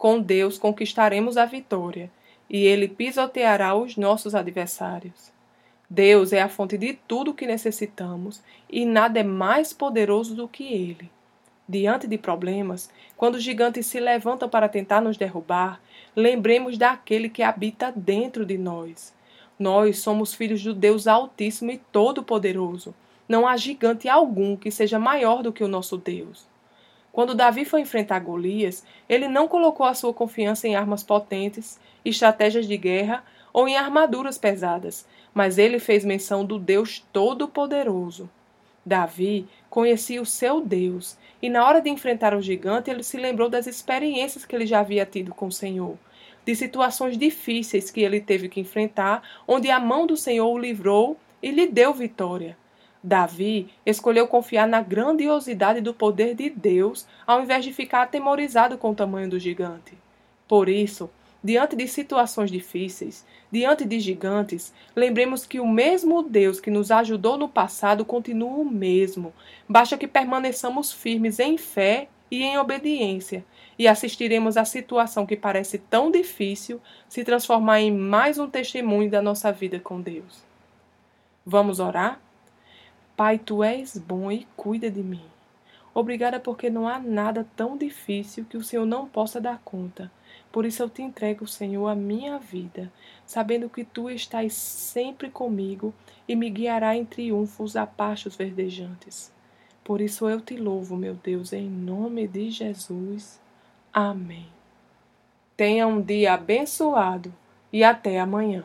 com Deus conquistaremos a vitória, e Ele pisoteará os nossos adversários. Deus é a fonte de tudo o que necessitamos e nada é mais poderoso do que Ele. Diante de problemas, quando os gigantes se levantam para tentar nos derrubar, lembremos daquele que habita dentro de nós. Nós somos filhos do Deus Altíssimo e Todo-Poderoso. Não há gigante algum que seja maior do que o nosso Deus. Quando Davi foi enfrentar Golias, ele não colocou a sua confiança em armas potentes, estratégias de guerra ou em armaduras pesadas, mas ele fez menção do Deus Todo-Poderoso. Davi conhecia o seu Deus e, na hora de enfrentar o gigante, ele se lembrou das experiências que ele já havia tido com o Senhor, de situações difíceis que ele teve que enfrentar, onde a mão do Senhor o livrou e lhe deu vitória. Davi escolheu confiar na grandiosidade do poder de Deus ao invés de ficar atemorizado com o tamanho do gigante. Por isso, diante de situações difíceis, diante de gigantes, lembremos que o mesmo Deus que nos ajudou no passado continua o mesmo. Basta que permaneçamos firmes em fé e em obediência, e assistiremos a situação que parece tão difícil se transformar em mais um testemunho da nossa vida com Deus. Vamos orar? Pai, tu és bom e cuida de mim. Obrigada porque não há nada tão difícil que o Senhor não possa dar conta. Por isso eu te entrego, Senhor, a minha vida, sabendo que tu estás sempre comigo e me guiará em triunfos a pastos verdejantes. Por isso eu te louvo, meu Deus, em nome de Jesus. Amém. Tenha um dia abençoado e até amanhã.